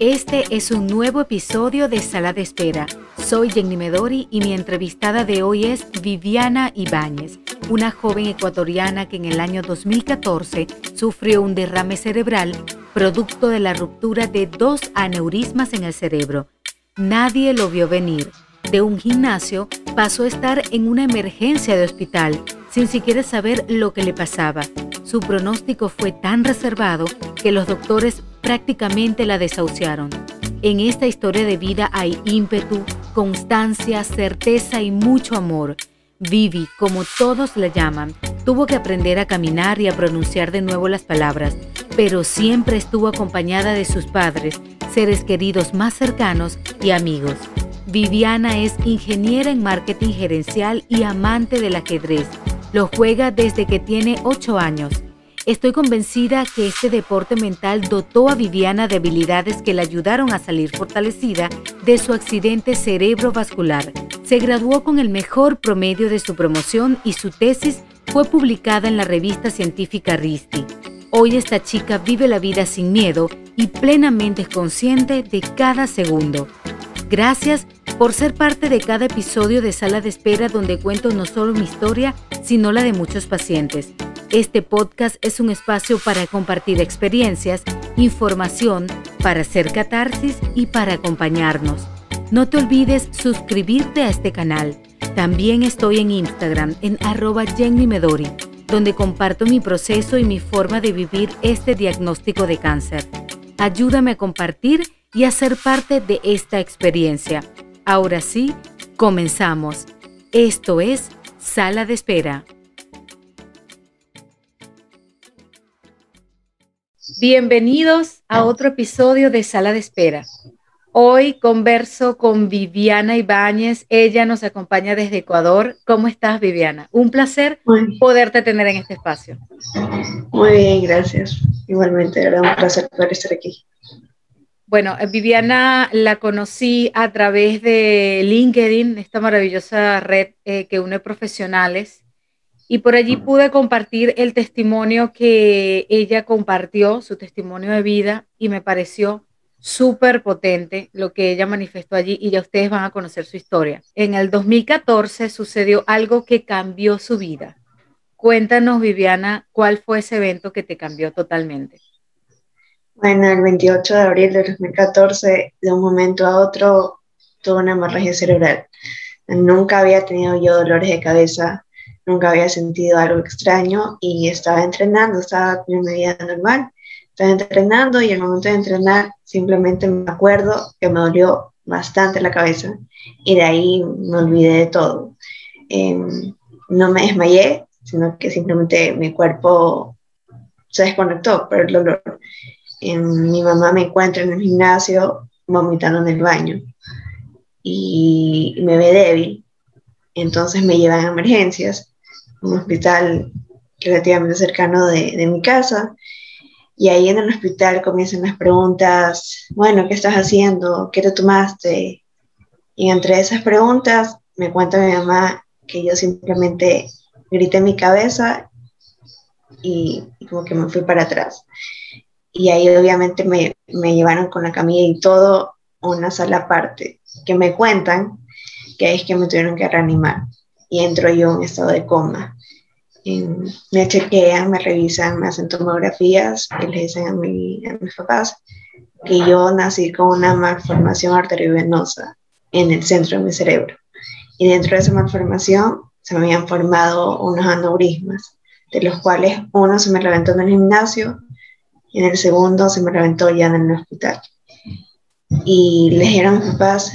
Este es un nuevo episodio de Sala de Espera. Soy Jenny Medori y mi entrevistada de hoy es Viviana Ibáñez, una joven ecuatoriana que en el año 2014 sufrió un derrame cerebral producto de la ruptura de dos aneurismas en el cerebro. Nadie lo vio venir. De un gimnasio pasó a estar en una emergencia de hospital sin siquiera saber lo que le pasaba. Su pronóstico fue tan reservado que los doctores prácticamente la desahuciaron. En esta historia de vida hay ímpetu, constancia, certeza y mucho amor. Vivi, como todos la llaman, tuvo que aprender a caminar y a pronunciar de nuevo las palabras, pero siempre estuvo acompañada de sus padres, seres queridos más cercanos y amigos. Viviana es ingeniera en marketing gerencial y amante del ajedrez. Lo juega desde que tiene 8 años. Estoy convencida que este deporte mental dotó a Viviana de habilidades que le ayudaron a salir fortalecida de su accidente cerebrovascular. Se graduó con el mejor promedio de su promoción y su tesis fue publicada en la revista científica RISTI. Hoy esta chica vive la vida sin miedo y plenamente consciente de cada segundo. Gracias por ser parte de cada episodio de Sala de Espera donde cuento no solo mi historia, sino la de muchos pacientes. Este podcast es un espacio para compartir experiencias, información, para hacer catarsis y para acompañarnos. No te olvides suscribirte a este canal. También estoy en Instagram en arroba Jenny Medori, donde comparto mi proceso y mi forma de vivir este diagnóstico de cáncer. Ayúdame a compartir y a ser parte de esta experiencia. Ahora sí, comenzamos. Esto es Sala de Espera. Bienvenidos a otro episodio de Sala de Espera. Hoy converso con Viviana Ibáñez. Ella nos acompaña desde Ecuador. ¿Cómo estás, Viviana? Un placer poderte tener en este espacio. Muy bien, gracias. Igualmente, era un placer poder estar aquí. Bueno, eh, Viviana la conocí a través de LinkedIn, esta maravillosa red eh, que une profesionales, y por allí pude compartir el testimonio que ella compartió, su testimonio de vida, y me pareció súper potente lo que ella manifestó allí y ya ustedes van a conocer su historia. En el 2014 sucedió algo que cambió su vida. Cuéntanos, Viviana, cuál fue ese evento que te cambió totalmente. Bueno, el 28 de abril de 2014, de un momento a otro, tuve una hemorragia cerebral. Nunca había tenido yo dolores de cabeza, nunca había sentido algo extraño y estaba entrenando, estaba con mi vida normal. Estaba entrenando y al momento de entrenar simplemente me acuerdo que me dolió bastante la cabeza y de ahí me olvidé de todo. Em, no me desmayé, sino que simplemente mi cuerpo se desconectó por el dolor mi mamá me encuentra en el gimnasio vomitando en el baño y me ve débil, entonces me llevan a emergencias, un hospital relativamente cercano de, de mi casa, y ahí en el hospital comienzan las preguntas, bueno, ¿qué estás haciendo? ¿Qué te tomaste? Y entre esas preguntas me cuenta mi mamá que yo simplemente grité en mi cabeza y, como que me fui para atrás y ahí obviamente me, me llevaron con la camilla y todo una sala aparte, que me cuentan que es que me tuvieron que reanimar y entro yo en estado de coma. me chequean, me revisan, me hacen tomografías y le dicen a, mi, a mis papás que yo nací con una malformación arteriovenosa en el centro de mi cerebro. Y dentro de esa malformación se me habían formado unos aneurismas, de los cuales uno se me reventó en el gimnasio, y en el segundo se me reventó ya en el hospital. Y le dijeron a mis papás,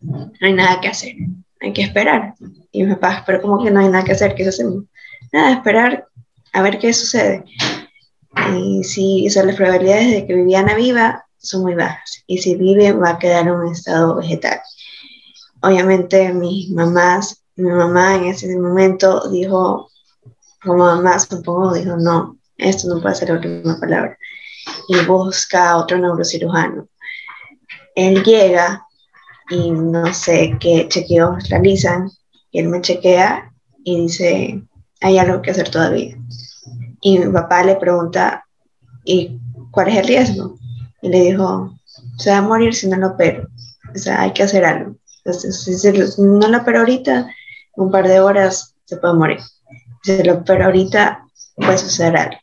no hay nada que hacer, hay que esperar. Y mis papás, pero ¿cómo que no hay nada que hacer? ¿Qué hacemos? Nada, esperar a ver qué sucede. Y si o las probabilidades de que Viviana viva son muy bajas. Y si vive, va a quedar en un estado vegetal. Obviamente, mis mamás, mi mamá en ese momento dijo, como mamá, supongo, dijo, no, esto no puede ser la última palabra, y busca a otro neurocirujano. Él llega y no sé qué chequeos realizan, y él me chequea y dice, hay algo que hacer todavía. Y mi papá le pregunta, ¿y cuál es el riesgo? Y le dijo, se va a morir si no lo opero. O sea, hay que hacer algo. Entonces, si no lo opero ahorita, un par de horas se puede morir. Si lo opero ahorita, puede suceder algo.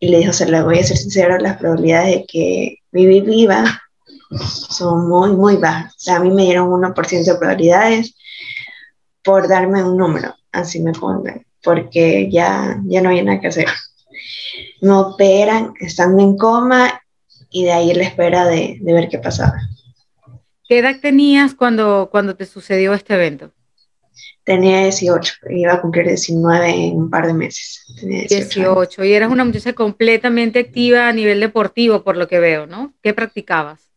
Y le dijo, se le voy a ser sincero, las probabilidades de que viví viva son muy, muy bajas. O sea, a mí me dieron 1% de probabilidades por darme un número, así me pongan, porque ya, ya no hay nada que hacer. Me operan estando en coma y de ahí la espera de, de ver qué pasaba. ¿Qué edad tenías cuando, cuando te sucedió este evento? Tenía 18, iba a cumplir 19 en un par de meses. 18, y eras una muchacha completamente activa a nivel deportivo, por lo que veo, ¿no? ¿Qué practicabas?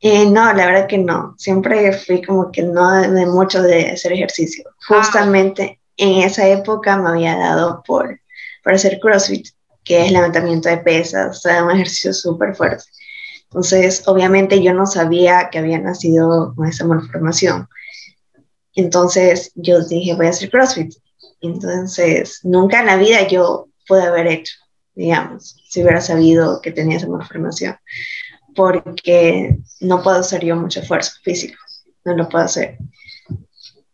Eh, no, la verdad que no. Siempre fui como que no de, mucho de hacer ejercicio. Ah. Justamente en esa época me había dado por, por hacer CrossFit, que es levantamiento de pesas, o sea, un ejercicio súper fuerte. Entonces, obviamente yo no sabía que había nacido con esa malformación. Entonces yo dije, voy a hacer CrossFit. Entonces, nunca en la vida yo pude haber hecho, digamos, si hubiera sabido que tenía esa malformación, porque no puedo hacer yo mucho esfuerzo físico, no lo puedo hacer.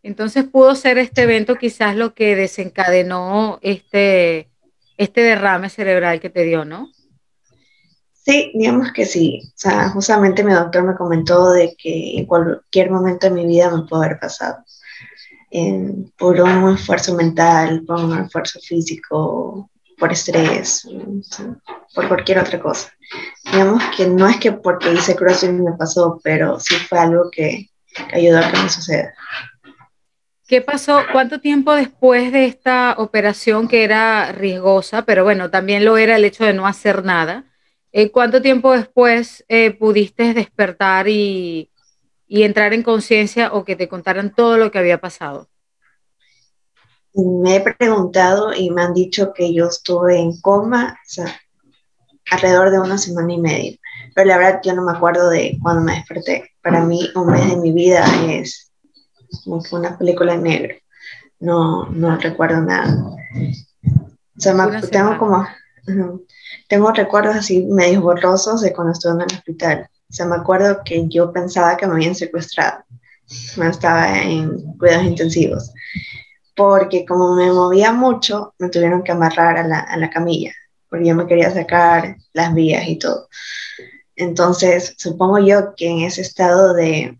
Entonces pudo ser este evento quizás lo que desencadenó este, este derrame cerebral que te dio, ¿no? Sí, digamos que sí. O sea, justamente mi doctor me comentó de que en cualquier momento de mi vida me puede haber pasado. por un esfuerzo mental, por un esfuerzo físico, por estrés, por cualquier otra cosa. Digamos que no es que porque hice CrossFit me pasó, pero sí fue algo que, que ayudó a que me suceda. ¿Qué pasó? ¿Cuánto tiempo después de esta operación que era riesgosa, pero bueno, también lo era el hecho de no hacer nada? Eh, ¿Cuánto tiempo después eh, pudiste despertar y, entrar en conciencia o que te contaran todo lo que había pasado? Me he preguntado y me han dicho que yo estuve en coma alrededor de una semana y media, pero la verdad yo no me acuerdo de cuando me desperté. Para mí un mes de mi vida es como una película en negro, no, no recuerdo nada. O sea, me, tengo como tengo recuerdos así medio borrosos de cuando estuve en el hospital. O sea, me acuerdo que yo pensaba que me habían secuestrado. Me estaba en cuidados intensivos. Porque como me movía mucho, me tuvieron que amarrar a la, a la camilla. Porque yo me quería sacar las vías y todo. Entonces, supongo yo que en ese estado de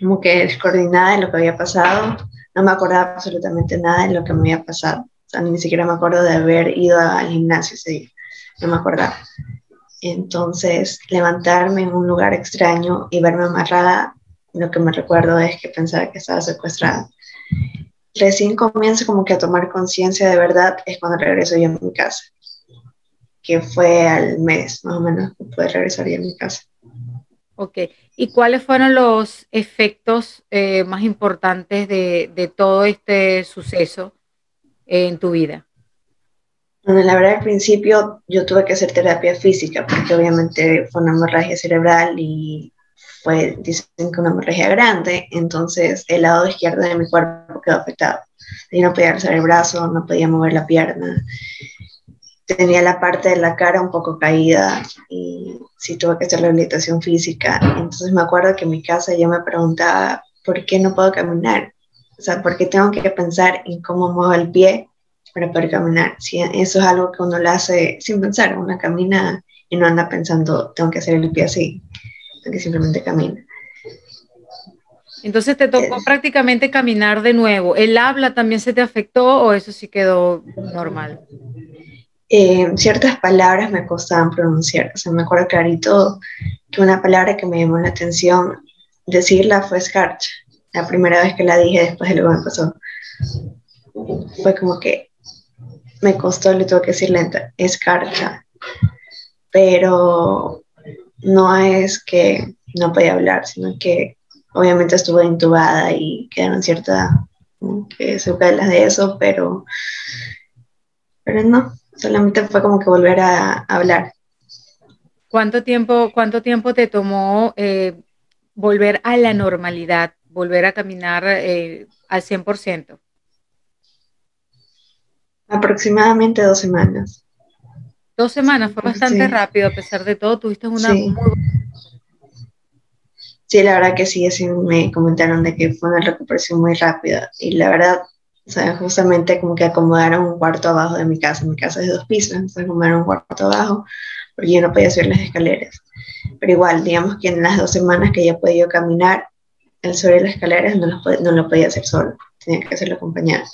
como que descoordinada de lo que había pasado, no me acordaba absolutamente nada de lo que me había pasado ni siquiera me acuerdo de haber ido al gimnasio ese día, no me acordaba. Entonces, levantarme en un lugar extraño y verme amarrada, lo que me recuerdo es que pensaba que estaba secuestrada. Recién comienzo como que a tomar conciencia de verdad es cuando regreso yo a mi casa, que fue al mes más o menos que pude regresar a mi casa. Ok, ¿y cuáles fueron los efectos eh, más importantes de, de todo este suceso en tu vida? Bueno, la verdad al principio yo tuve que hacer terapia física porque obviamente fue una hemorragia cerebral y fue, dicen que una hemorragia grande, entonces el lado izquierdo de mi cuerpo quedó afectado. Yo no podía alzar el brazo, no podía mover la pierna, tenía la parte de la cara un poco caída y sí tuve que hacer rehabilitación física. Entonces me acuerdo que en mi casa yo me preguntaba, ¿por qué no puedo caminar? O sea, porque tengo que pensar en cómo muevo el pie para poder caminar. Si eso es algo que uno lo hace sin pensar, uno camina y no anda pensando, tengo que hacer el pie así, que simplemente camina. Entonces te tocó prácticamente caminar de nuevo. ¿El habla también se te afectó o eso sí quedó normal? Eh, ciertas palabras me costaban pronunciar. O sea, me acuerdo clarito que una palabra que me llamó la atención. Decirla fue escarcha la primera vez que la dije después de lo que me pasó, fue como que me costó, le tuve que decir lenta, escarcha, pero no es que no podía hablar, sino que obviamente estuve intubada y quedaron ciertas que secuelas de eso, pero, pero no, solamente fue como que volver a, hablar. ¿Cuánto tiempo, cuánto tiempo te tomó eh, volver a la normalidad? volver a caminar eh, al 100%? Aproximadamente dos semanas. Dos semanas, fue bastante rápido, a pesar de todo, tuviste una muy buena sí, la verdad que sí, así me comentaron de que fue una recuperación muy rápida y la verdad, o sea, justamente como que acomodaron un cuarto abajo de mi casa, mi casa es de dos pisos, entonces acomodaron un cuarto abajo porque yo no podía subir las escaleras. Pero igual, digamos que en las dos semanas que ya he podido caminar, el sobre las escaleras no lo, no lo podía hacer solo, tenía que hacerlo acompañado,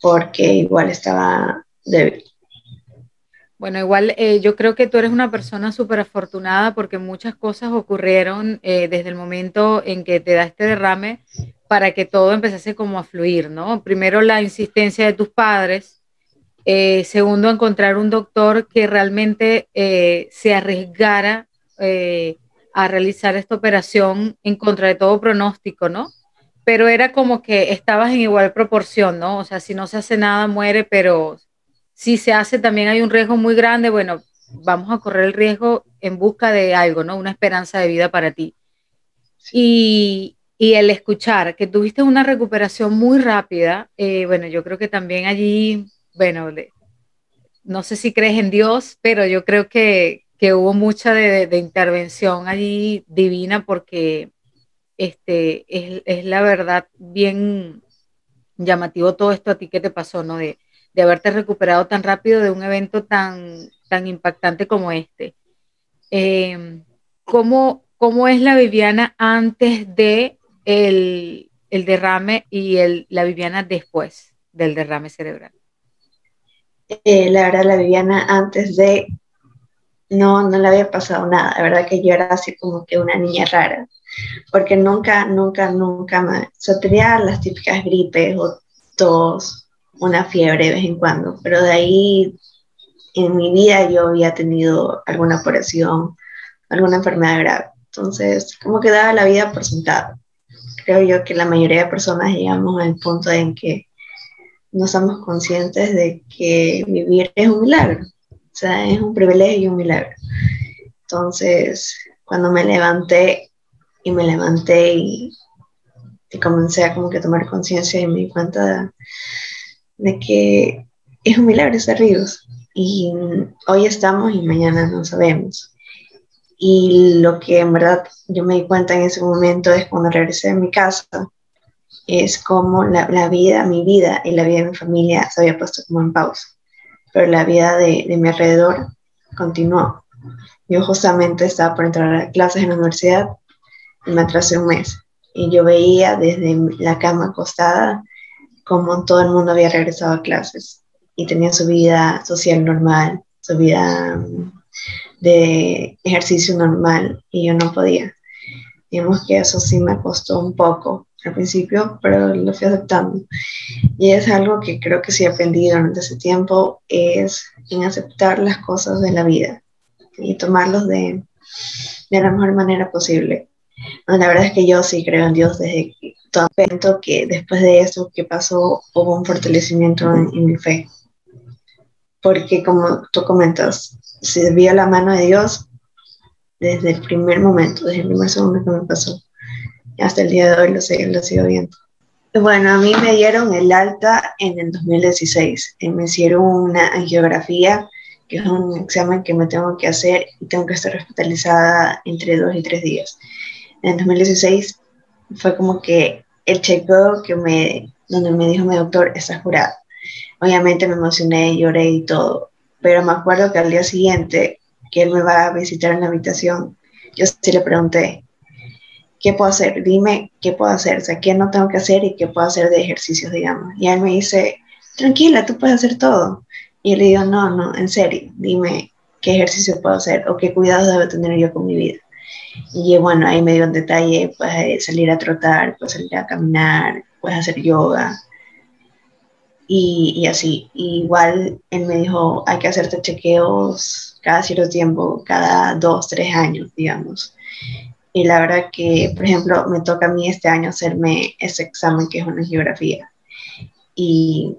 porque igual estaba débil. Bueno, igual eh, yo creo que tú eres una persona súper afortunada porque muchas cosas ocurrieron eh, desde el momento en que te da este derrame para que todo empezase como a fluir, ¿no? Primero la insistencia de tus padres, eh, segundo encontrar un doctor que realmente se arriesgara a realizar esta operación en contra de todo pronóstico, ¿no? Pero era como que estabas en igual proporción, ¿no? O sea, si no se hace nada, muere, pero si se hace también hay un riesgo muy grande, bueno, vamos a correr el riesgo en busca de algo, ¿no? Una esperanza de vida para ti. Y, y el escuchar que tuviste una recuperación muy rápida, eh, bueno, yo creo que también allí, bueno, no sé si crees en Dios, pero yo creo que, que hubo mucha de, de, intervención allí divina porque este, es, es, la verdad bien llamativo todo esto a ti que te pasó, ¿no? De, de haberte recuperado tan rápido de un evento tan, tan impactante como este. Eh, ¿cómo, ¿cómo, es la Viviana antes de el, el derrame y el, la Viviana después del derrame cerebral? Eh, la verdad, la Viviana antes de no, no le había pasado nada. La verdad que yo era así como que una niña rara, porque nunca, nunca, nunca me... O tenía las típicas gripes o tos una fiebre de vez en cuando, pero de ahí en mi vida yo había tenido alguna operación, alguna enfermedad grave. Entonces, como que daba la vida por sentado. Creo yo que la mayoría de personas llegamos al punto en que no somos conscientes de que vivir es un milagro. O sea, es un privilegio y un milagro. Entonces, cuando me levanté y me levanté y, y comencé a como que tomar conciencia y me di cuenta de, de que es un milagro estar vivos y hoy estamos y mañana no sabemos. Y lo que en verdad yo me di cuenta en ese momento es cuando regresé a mi casa, es como la, la, vida, mi vida y la vida de mi familia se había puesto como en pausa, pero la vida de, de mi alrededor continuó. Yo justamente estaba por entrar a clases en la universidad y me atrasé un mes y yo veía desde la cama acostada como todo el mundo había regresado a clases y tenía su vida social normal, su vida mm, de ejercicio normal y yo no podía. Digamos que eso sí me costó un poco al principio, pero lo fui aceptando. Y es algo que creo que sí he aprendido durante ese tiempo, es en aceptar las cosas de la vida y tomarlos de, de la mejor manera posible. la verdad es que yo sí creo en Dios desde todo que después de eso que pasó hubo un fortalecimiento en, mi fe. Porque como tú comentas, se vio la mano de Dios desde el primer momento, desde el primer segundo que me pasó. Hasta el día de hoy lo, lo sigo viendo. Bueno, a mí me dieron el alta en el 2016. Me hicieron una angiografía, que es un examen que me tengo que hacer y tengo que estar hospitalizada entre dos y tres días. En el 2016 fue como que el chequeo que me, donde me dijo mi doctor, está jurado. Obviamente me emocioné, lloré y todo, pero me acuerdo que al día siguiente que él me va a visitar en la habitación, yo sí le pregunté, ¿qué puedo hacer? Dime qué puedo hacer, o sea, qué no tengo que hacer y qué puedo hacer de ejercicios, digamos. Y él me dice, tranquila, tú puedes hacer todo. Y yo le digo, no, no, en serio, dime qué ejercicio puedo hacer o qué cuidados debo tener yo con mi vida. Y bueno, ahí me dio un detalle, puedes salir a trotar, puedes salir a caminar, puedes hacer yoga. Y, y así. igual él me dijo, hay que hacerte chequeos cada cierto tiempo, cada dos, tres años, digamos. Y la verdad que, por ejemplo, me toca a mí este año hacerme ese examen que es una geografía. Y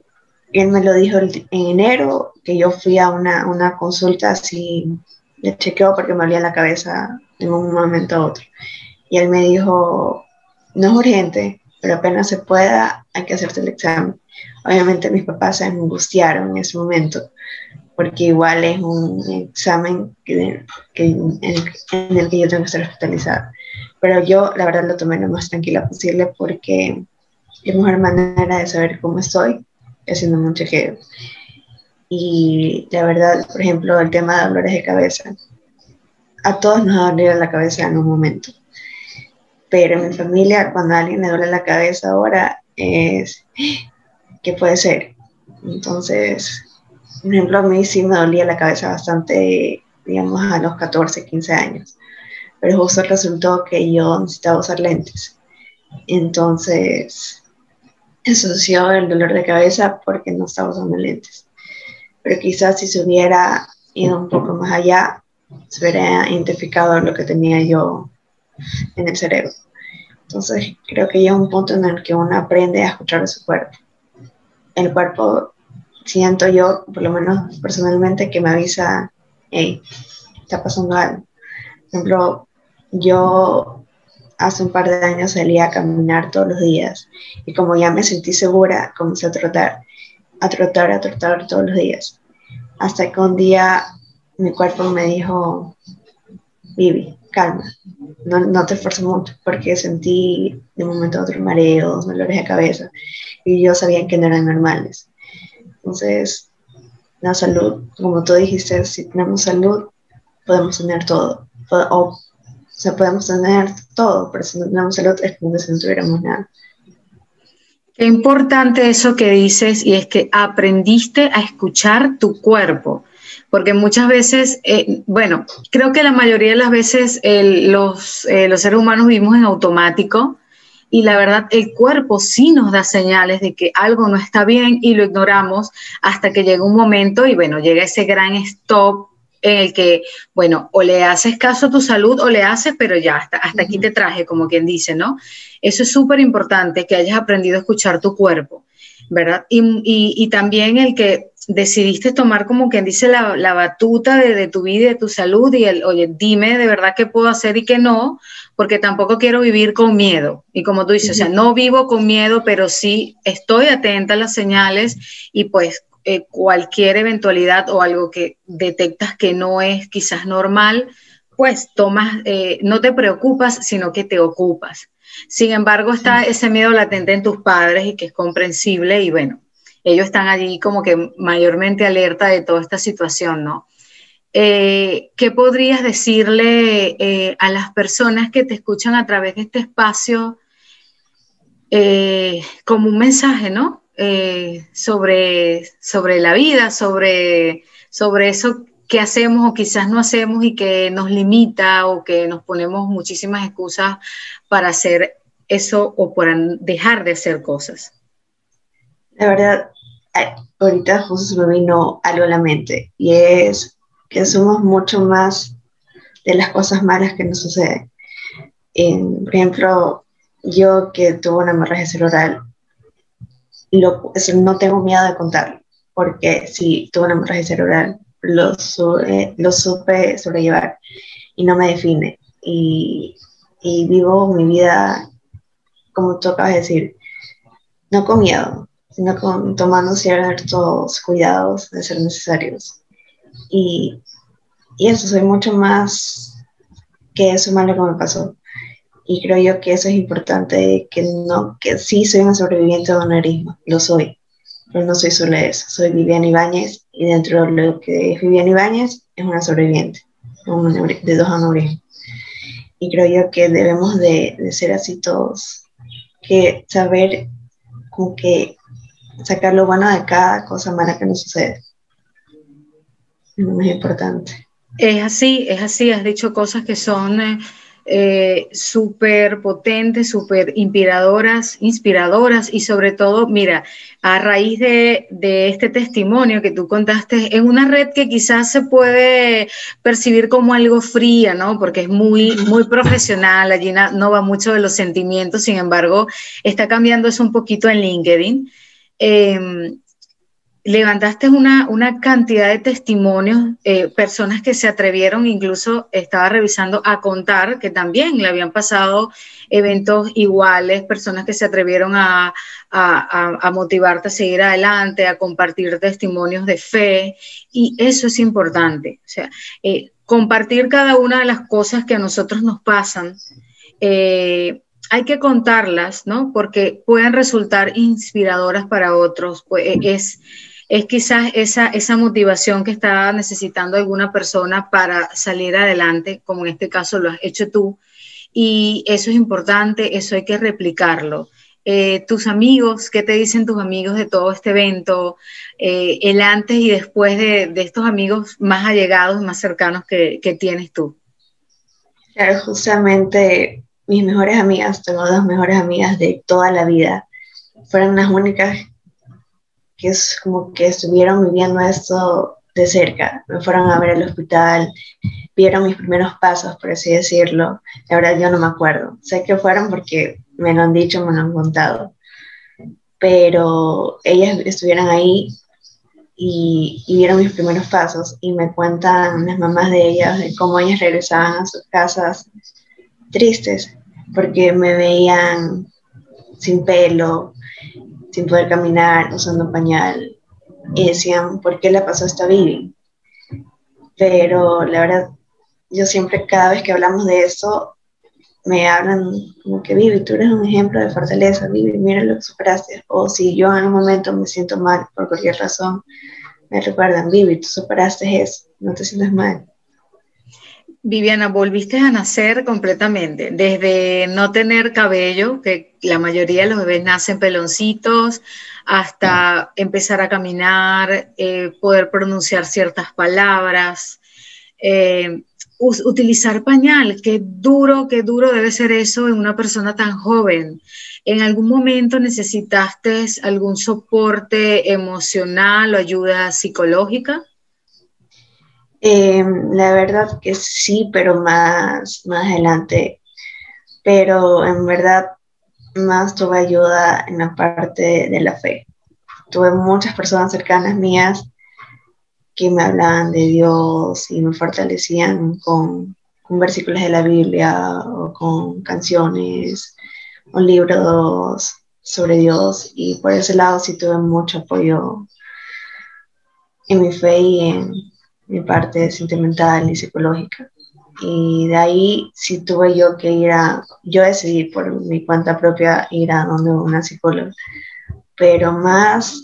él me lo dijo en enero, que yo fui a una, una consulta así de chequeo porque me olía la cabeza en un momento a otro. Y él me dijo, no es urgente, pero apenas se pueda, hay que hacerte el examen. Obviamente mis papás se angustiaron en ese momento, porque igual es un examen que, en, el, que yo tengo que estar hospitalizada. Pero yo, la verdad, lo tomé lo más tranquila posible porque la mejor manera de saber cómo estoy haciendo un chequeo. Y la verdad, por ejemplo, el tema de dolores de cabeza. A todos nos ha dolido la cabeza en un momento. Pero en mi familia, cuando a alguien le duele la cabeza ahora, es, ¿qué puede ser? Entonces, por ejemplo, a mí sí me dolía la cabeza bastante, digamos, a los 14, 15 años. Pero justo resultó que yo necesitaba usar lentes. Entonces, asoció el dolor de cabeza porque no estaba usando lentes. Pero quizás si se hubiera ido un poco más allá, se hubiera identificado lo que tenía yo en el cerebro. Entonces, creo que llega un punto en el que uno aprende a escuchar a su cuerpo. El cuerpo, siento yo, por lo menos personalmente, que me avisa, hey, está pasando algo. Por ejemplo, yo hace un par de años salía a caminar todos los días y como ya me sentí segura, comencé a trotar, a trotar, a trotar todos los días. Hasta que un día mi cuerpo me dijo, Vivi, calma, no, no te esfuerces mucho, porque sentí de momento a otro mareos, dolores de cabeza, y yo sabía que no eran normales. Entonces, la salud, como tú dijiste, si tenemos salud, podemos tener todo, o o sea, podemos tener todo, pero si no tenemos salud es como si no tuviéramos nada. Qué importante eso que dices y es que aprendiste a escuchar tu cuerpo, porque muchas veces, eh, bueno, creo que la mayoría de las veces los, eh, los seres humanos vivimos en automático y la verdad el cuerpo sí nos da señales de que algo no está bien y lo ignoramos hasta que llega un momento y bueno, llega ese gran stop en el que, bueno, o le haces caso a tu salud o le haces, pero ya, hasta, hasta aquí te traje, como quien dice, ¿no? Eso es súper importante, que hayas aprendido a escuchar tu cuerpo, ¿verdad? Y, también el que decidiste tomar, como quien dice, la, batuta de, tu vida y de tu salud y el, oye, dime de verdad qué puedo hacer y qué no, porque tampoco quiero vivir con miedo. Y como tú dices, o sea, no vivo con miedo, pero sí estoy atenta a las señales y pues eh, cualquier eventualidad o algo que detectas que no es quizás normal, pues tomas, eh, no te preocupas, sino que te ocupas. Sin embargo, está ese miedo latente en tus padres y que es comprensible y bueno, ellos están allí como que mayormente alerta de toda esta situación, ¿no? Eh, ¿Qué podrías decirle a las personas que te escuchan a través de este espacio como un mensaje, ¿no? Eh, sobre, sobre la vida, sobre, sobre eso que hacemos o quizás no hacemos y que nos limita o que nos ponemos muchísimas excusas para hacer eso o para dejar de hacer cosas. La verdad, ahorita justo se me vino algo a la mente y es que somos mucho más de las cosas malas que nos suceden. por ejemplo, yo que tuve una hemorragia cerebral, no tengo miedo de contarlo, porque si tuve una hemorragia cerebral, lo, lo supe sobrellevar y no me define. Y, y vivo mi vida, como tú acabas de decir, no con miedo, sino con tomando ciertos cuidados de ser necesarios. Y, y eso, soy mucho más que eso malo que me pasó. Y creo yo que eso es importante, que no, que sí soy una sobreviviente de aneurisma, lo soy, pero no soy solo eso, soy Viviana Ibáñez y dentro de lo que es Viviana Ibáñez es una sobreviviente de dos aneurismas. Y creo yo que debemos de, de ser así todos, que saber como que sacar lo bueno de cada cosa mala que nos sucede. Es lo más importante. Es así, es así, has dicho cosas que son... Eh, eh, súper potentes, súper inspiradoras, inspiradoras y sobre todo, mira, a raíz de, este testimonio que tú contaste, en una red que quizás se puede percibir como algo fría, ¿no? Porque es muy, muy profesional, allí no, va mucho de los sentimientos, sin embargo, está cambiando eso un poquito en LinkedIn. Em, levantaste una, una, cantidad de testimonios, eh, personas que se atrevieron, incluso estaba revisando a contar que también le habían pasado eventos iguales, personas que se atrevieron a, motivarte a seguir adelante, a compartir testimonios de fe, y eso es importante, o sea, eh, compartir cada una de las cosas que a nosotros nos pasan eh, hay que contarlas, ¿no? Porque pueden resultar inspiradoras para otros. Pues, e, es, es quizás esa, esa motivación que está necesitando alguna persona para salir adelante, como en este caso lo has hecho tú. Y eso es importante, eso hay que replicarlo. Eh, tus amigos, ¿qué te dicen tus amigos de todo este evento? Eh, el antes y después de, de, estos amigos más allegados, más cercanos que, que tienes tú. Claro, justamente mis mejores amigas, tengo dos mejores amigas de toda la vida, fueron las únicas que como que estuvieron viviendo esto de cerca, me fueron a ver al hospital, vieron mis primeros pasos, por así decirlo. La verdad yo no me acuerdo. Sé que fueron porque me lo han dicho, me lo han contado. Pero ellas estuvieron ahí y, vieron mis primeros pasos y me cuentan las mamás de ellas de cómo ellas regresaban a sus casas tristes porque me veían sin pelo, sin poder caminar, usando pañal y decían, ¿por qué le pasó esta Vivi? Pero la verdad, yo siempre, cada vez que hablamos de eso, me hablan como que Vivi, tú eres un ejemplo de fortaleza, Vivi, mira lo que superaste. O si yo en un momento me siento mal por cualquier razón, me recuerdan, Vivi, tú superaste eso, no te sientes mal. Viviana, volviste a nacer completamente, desde no tener cabello, que la mayoría de los bebés nacen peloncitos, hasta empezar a caminar, eh, poder pronunciar ciertas palabras, eh, utilizar pañal, qué duro, qué duro debe ser eso en una persona tan joven. ¿En algún momento necesitaste algún soporte emocional o ayuda psicológica? Em, la verdad que sí, pero más, más adelante. Pero en verdad más tuve ayuda en la parte de la fe. Tuve muchas personas cercanas mías que me hablaban de Dios y me fortalecían con, con versículos de la Biblia o con canciones o libros sobre Dios. Y por ese lado sí tuve mucho apoyo en mi fe y en, mi parte sentimental y psicológica. Y de ahí sí tuve yo que ir a, yo decidí por mi cuenta propia ir a donde una psicóloga, pero más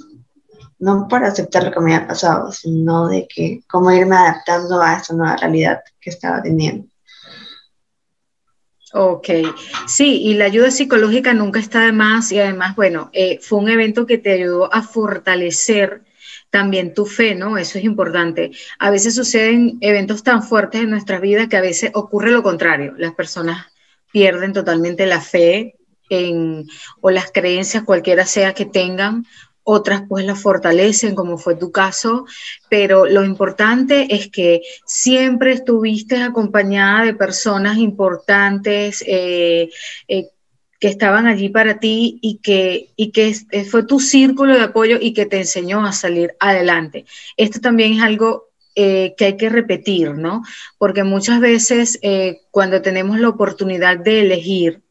no por aceptar lo que me había pasado, sino de que cómo irme adaptando a esta nueva realidad que estaba teniendo. Ok, sí, y la ayuda psicológica nunca está de más y además, bueno, eh, fue un evento que te ayudó a fortalecer también tu fe, ¿no? Eso es importante. A veces suceden eventos tan fuertes en nuestra vida que a veces ocurre lo contrario. Las personas pierden totalmente la fe en, o las creencias, cualquiera sea que tengan, otras pues las fortalecen, como fue tu caso, pero lo importante es que siempre estuviste acompañada de personas importantes, eh, eh, que estaban allí para ti y que, y que fue tu círculo de apoyo y que te enseñó a salir adelante. Esto también es algo eh, que hay que repetir, ¿no? Porque muchas veces eh, cuando tenemos la oportunidad de elegir,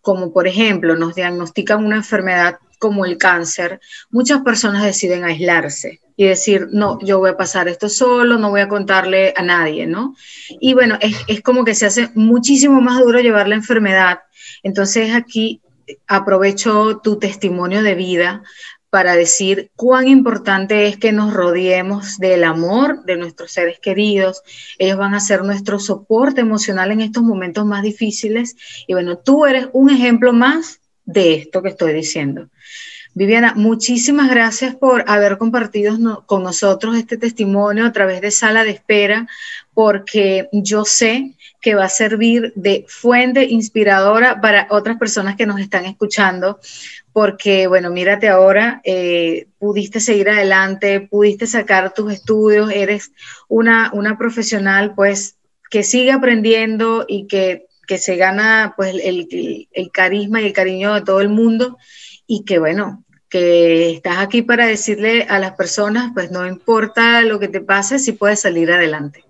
como por ejemplo nos diagnostican una enfermedad como el cáncer, muchas personas deciden aislarse y decir, no, yo voy a pasar esto solo, no voy a contarle a nadie, ¿no? Y bueno, es, es como que se hace muchísimo más duro llevar la enfermedad entonces aquí aprovecho tu testimonio de vida para decir cuán importante es que nos rodeemos del amor de nuestros seres queridos. Ellos van a ser nuestro soporte emocional en estos momentos más difíciles. Y bueno, tú eres un ejemplo más de esto que estoy diciendo. Viviana, muchísimas gracias por haber compartido con nosotros este testimonio a través de sala de espera, porque yo sé que va a servir de fuente inspiradora para otras personas que nos están escuchando, porque, bueno, mírate ahora, eh, pudiste seguir adelante, pudiste sacar tus estudios, eres una, una profesional, pues, que sigue aprendiendo y que, que se gana, pues, el, el carisma y el cariño de todo el mundo y que, bueno, que estás aquí para decirle a las personas, pues no importa lo que te pase, si puedes salir adelante.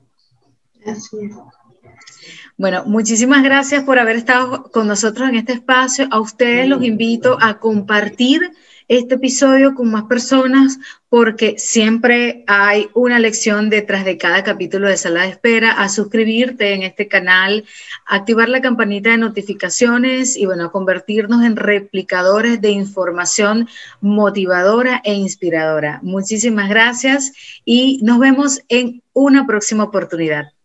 Bueno, muchísimas gracias por haber estado con nosotros en este espacio. A ustedes los invito a compartir este episodio con más personas porque siempre hay una lección detrás de cada capítulo de Sala de Espera, a suscribirte en este canal, activar la campanita de notificaciones y bueno, convertirnos en replicadores de información motivadora e inspiradora. Muchísimas gracias y nos vemos en una próxima oportunidad.